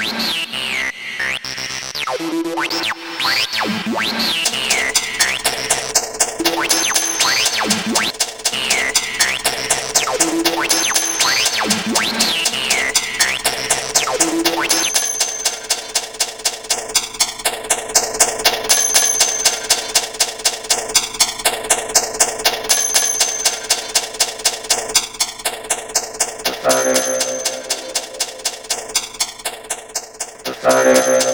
Sorry. Gracias.